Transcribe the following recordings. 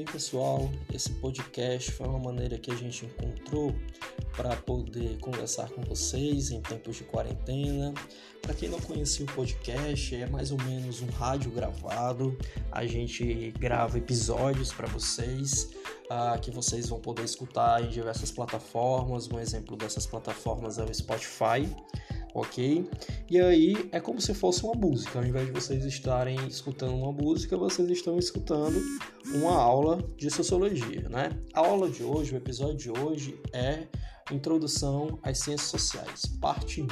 bem, pessoal? Esse podcast foi uma maneira que a gente encontrou para poder conversar com vocês em tempos de quarentena. Para quem não conhecia o podcast, é mais ou menos um rádio gravado. A gente grava episódios para vocês, uh, que vocês vão poder escutar em diversas plataformas. Um exemplo dessas plataformas é o Spotify ok? E aí é como se fosse uma música, ao invés de vocês estarem escutando uma música, vocês estão escutando uma aula de sociologia, né? A aula de hoje, o episódio de hoje é Introdução às Ciências Sociais, parte 1,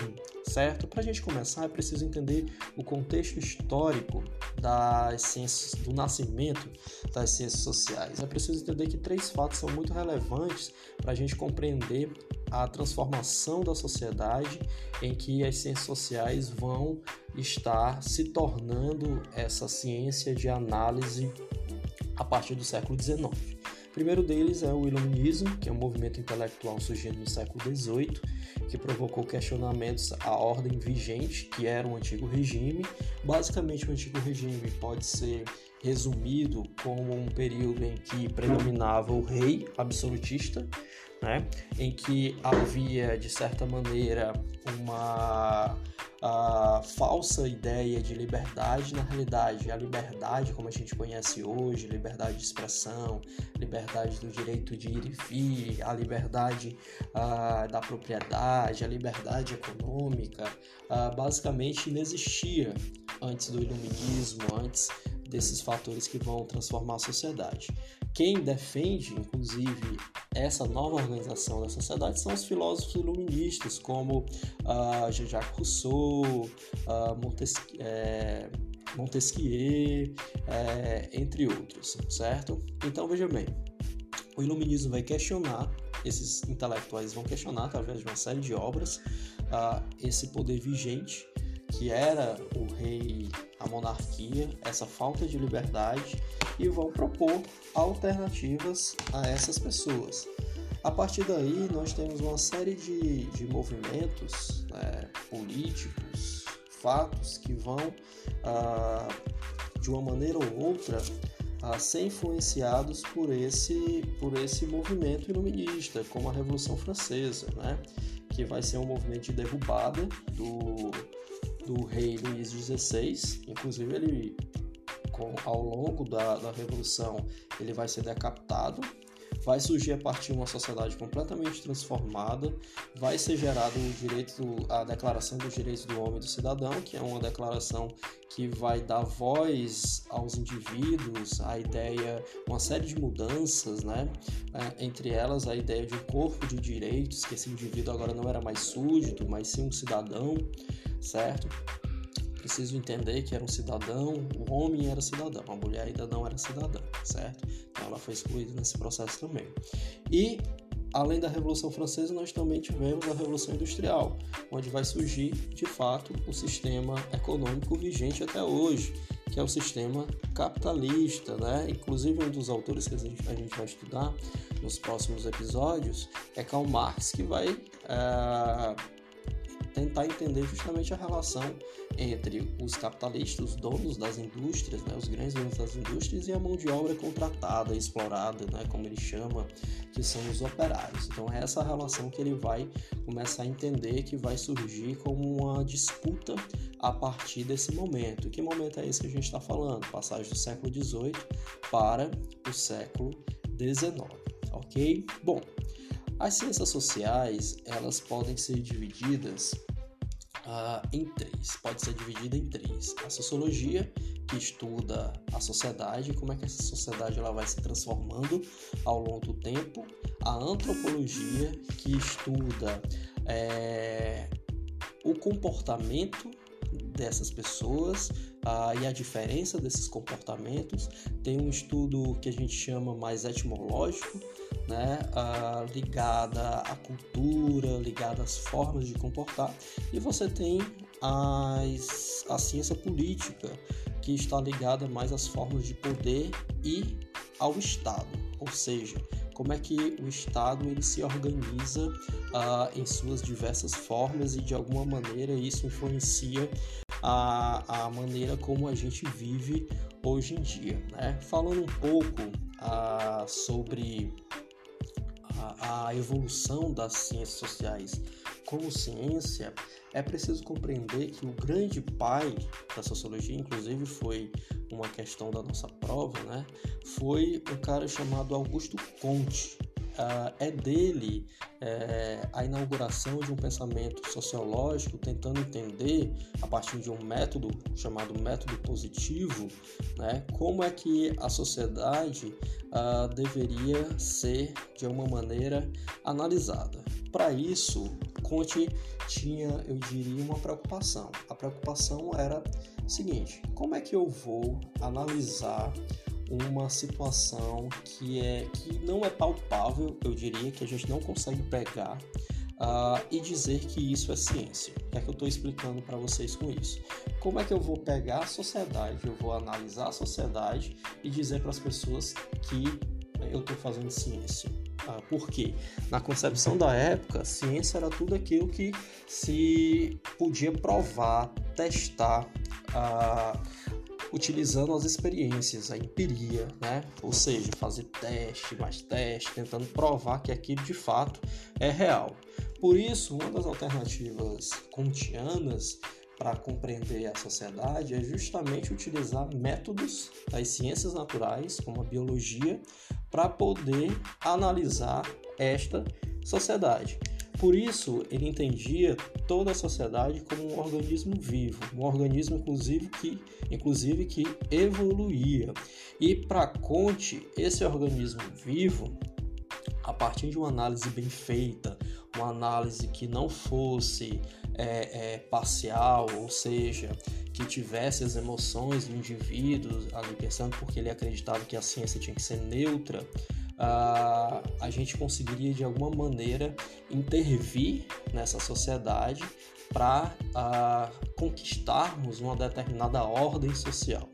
certo? Para a gente começar, é preciso entender o contexto histórico das ciências, do nascimento das ciências sociais. É preciso entender que três fatos são muito relevantes para a gente compreender a transformação da sociedade em que as ciências sociais vão estar se tornando essa ciência de análise a partir do século XIX. O primeiro deles é o Iluminismo, que é um movimento intelectual surgindo no século XVIII, que provocou questionamentos à ordem vigente, que era o um antigo regime. Basicamente, o antigo regime pode ser resumido como um período em que predominava o rei absolutista, né? em que havia, de certa maneira, uma a falsa ideia de liberdade, na realidade, a liberdade como a gente conhece hoje, liberdade de expressão, liberdade do direito de ir e vir, a liberdade uh, da propriedade, a liberdade econômica, uh, basicamente inexistia antes do iluminismo, antes desses fatores que vão transformar a sociedade. Quem defende, inclusive, essa nova organização da sociedade são os filósofos iluministas, como uh, Jean-Jacques Rousseau, uh, Montesquieu, é, Montesquieu é, entre outros, certo? Então, veja bem, o iluminismo vai questionar, esses intelectuais vão questionar, através de uma série de obras, uh, esse poder vigente que era o rei, a monarquia, essa falta de liberdade e vão propor alternativas a essas pessoas. A partir daí, nós temos uma série de, de movimentos né, políticos, fatos que vão, ah, de uma maneira ou outra, a ser influenciados por esse, por esse movimento iluminista, como a Revolução Francesa, né? que vai ser um movimento de derrubada do, do rei Luís XVI. Inclusive, ele, com, ao longo da, da Revolução, ele vai ser decapitado. Vai surgir a partir de uma sociedade completamente transformada, vai ser gerado o direito, a Declaração dos Direitos do Homem e do Cidadão, que é uma declaração que vai dar voz aos indivíduos, a ideia, uma série de mudanças, né? É, entre elas a ideia de um corpo de direitos, que esse indivíduo agora não era mais súdito, mas sim um cidadão, certo? Preciso entender que era um cidadão, o homem era cidadão, a mulher ainda não era cidadã, certo? Então ela foi excluída nesse processo também. E além da Revolução Francesa, nós também tivemos a Revolução Industrial, onde vai surgir, de fato, o sistema econômico vigente até hoje, que é o sistema capitalista, né? Inclusive um dos autores que a gente, a gente vai estudar nos próximos episódios é Karl Marx, que vai é, tentar entender justamente a relação entre os capitalistas, os donos das indústrias, né, os grandes donos das indústrias e a mão de obra contratada, explorada, né, como ele chama, que são os operários. Então é essa relação que ele vai começar a entender que vai surgir como uma disputa a partir desse momento. Que momento é esse que a gente está falando? Passagem do século XVIII para o século XIX, ok? Bom, as ciências sociais elas podem ser divididas uh, em três. Pode ser dividida em três. A sociologia, que estuda a sociedade, como é que essa sociedade ela vai se transformando ao longo do tempo. A antropologia, que estuda é, o comportamento dessas pessoas uh, e a diferença desses comportamentos. Tem um estudo que a gente chama mais etimológico, né, uh, ligada à cultura, ligada às formas de comportar, e você tem as, a ciência política, que está ligada mais às formas de poder e ao Estado, ou seja, como é que o Estado ele se organiza uh, em suas diversas formas e de alguma maneira isso influencia a, a maneira como a gente vive hoje em dia. Né? Falando um pouco uh, sobre a, a evolução das ciências sociais como ciência, é preciso compreender que o grande pai da sociologia, inclusive foi uma questão da nossa prova, né? Foi um cara chamado Augusto Comte. Uh, é dele é, a inauguração de um pensamento sociológico tentando entender, a partir de um método chamado método positivo, né, como é que a sociedade uh, deveria ser, de alguma maneira, analisada. Para isso, Conte tinha, eu diria, uma preocupação. A preocupação era seguinte: como é que eu vou analisar uma situação que é que não é palpável, eu diria que a gente não consegue pegar uh, e dizer que isso é ciência. O que é que eu estou explicando para vocês com isso? Como é que eu vou pegar a sociedade, eu vou analisar a sociedade e dizer para as pessoas que eu estou fazendo ciência? Ah, porque na concepção da época, ciência era tudo aquilo que se podia provar, testar, ah, utilizando as experiências, a empiria, né? Ou seja, fazer teste, mais teste, tentando provar que aquilo de fato é real. Por isso, uma das alternativas kantianas para compreender a sociedade é justamente utilizar métodos das ciências naturais, como a biologia, para poder analisar esta sociedade. Por isso, ele entendia toda a sociedade como um organismo vivo, um organismo inclusive que, inclusive que evoluía. E para Conte, esse organismo vivo, a partir de uma análise bem feita, uma análise que não fosse é, é, parcial, ou seja, que tivesse as emoções do indivíduo ali pensando, porque ele acreditava que a ciência tinha que ser neutra, uh, a gente conseguiria de alguma maneira intervir nessa sociedade para uh, ah, conquistarmos uma determinada ordem social.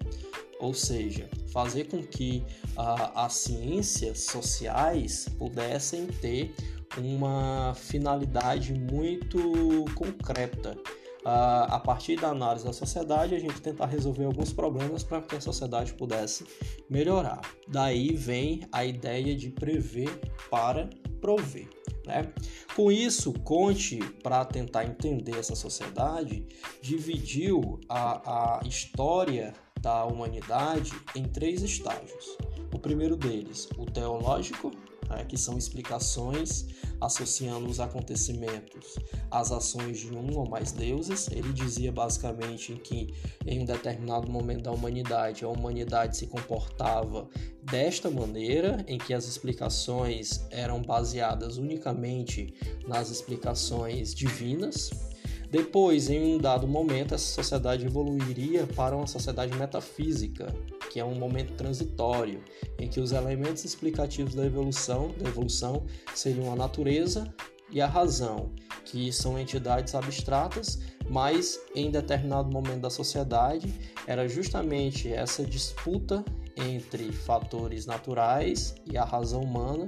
Ou seja, fazer com que uh, as ciências sociais pudessem ter uma finalidade muito concreta. A partir da análise da sociedade, a gente tentar resolver alguns problemas para que a sociedade pudesse melhorar. Daí vem a ideia de prever para prover. Né? Com isso, Conte, para tentar entender essa sociedade, dividiu a, a história da humanidade em três estágios. O primeiro deles, o teológico, né, que são explicações associando os acontecimentos às ações de um ou mais deuses. Ele dizia basicamente que em um determinado momento da humanidade, a humanidade se comportava desta maneira, em que as explicações eram baseadas unicamente nas explicações divinas. Depois, em um dado momento, essa sociedade evoluiria para uma sociedade metafísica, que é um momento transitório, em que os elementos explicativos da evolução, da evolução seriam a natureza e a razão, que são entidades abstratas, mas em determinado momento da sociedade era justamente essa disputa entre fatores naturais e a razão humana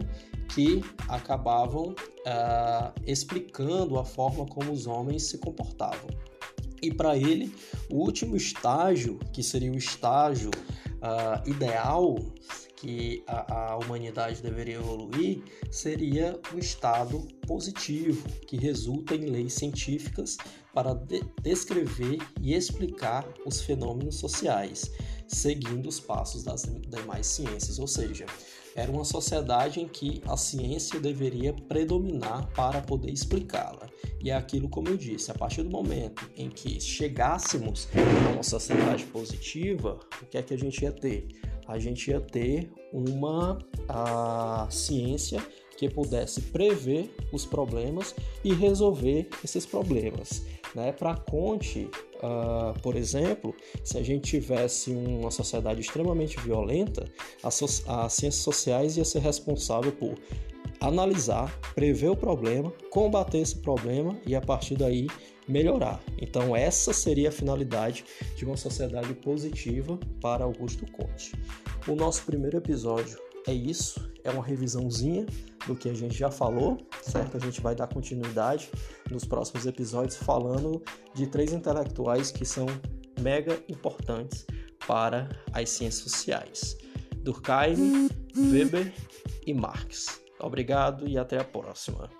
que acabavam uh, explicando a forma como os homens se comportavam. E para ele, o último estágio, que seria o estágio uh, ideal que a, a, humanidade deveria evoluir seria o estado positivo, que resulta em leis científicas para de descrever e explicar os fenômenos sociais, seguindo os passos das demais ciências, ou seja, era uma sociedade em que a ciência deveria predominar para poder explicá-la. E é aquilo, como eu disse, a partir do momento em que chegássemos a uma sociedade positiva, o que é que a gente ia ter? A gente ia ter uma a ciência que pudesse prever os problemas e resolver esses problemas. Né? Para Conte, uh, por exemplo, se a gente tivesse uma sociedade extremamente violenta, as, so as ciências sociais ia ser responsável por analisar, prever o problema, combater esse problema e a partir daí melhorar. Então essa seria a finalidade de uma sociedade positiva para Augusto Conte. O nosso primeiro episódio é isso, é uma revisãozinha do que a gente já falou, certo? A gente vai dar continuidade nos próximos episódios falando de três intelectuais que são mega importantes para as ciências sociais: Durkheim, Weber e Marx. Obrigado e até a próxima.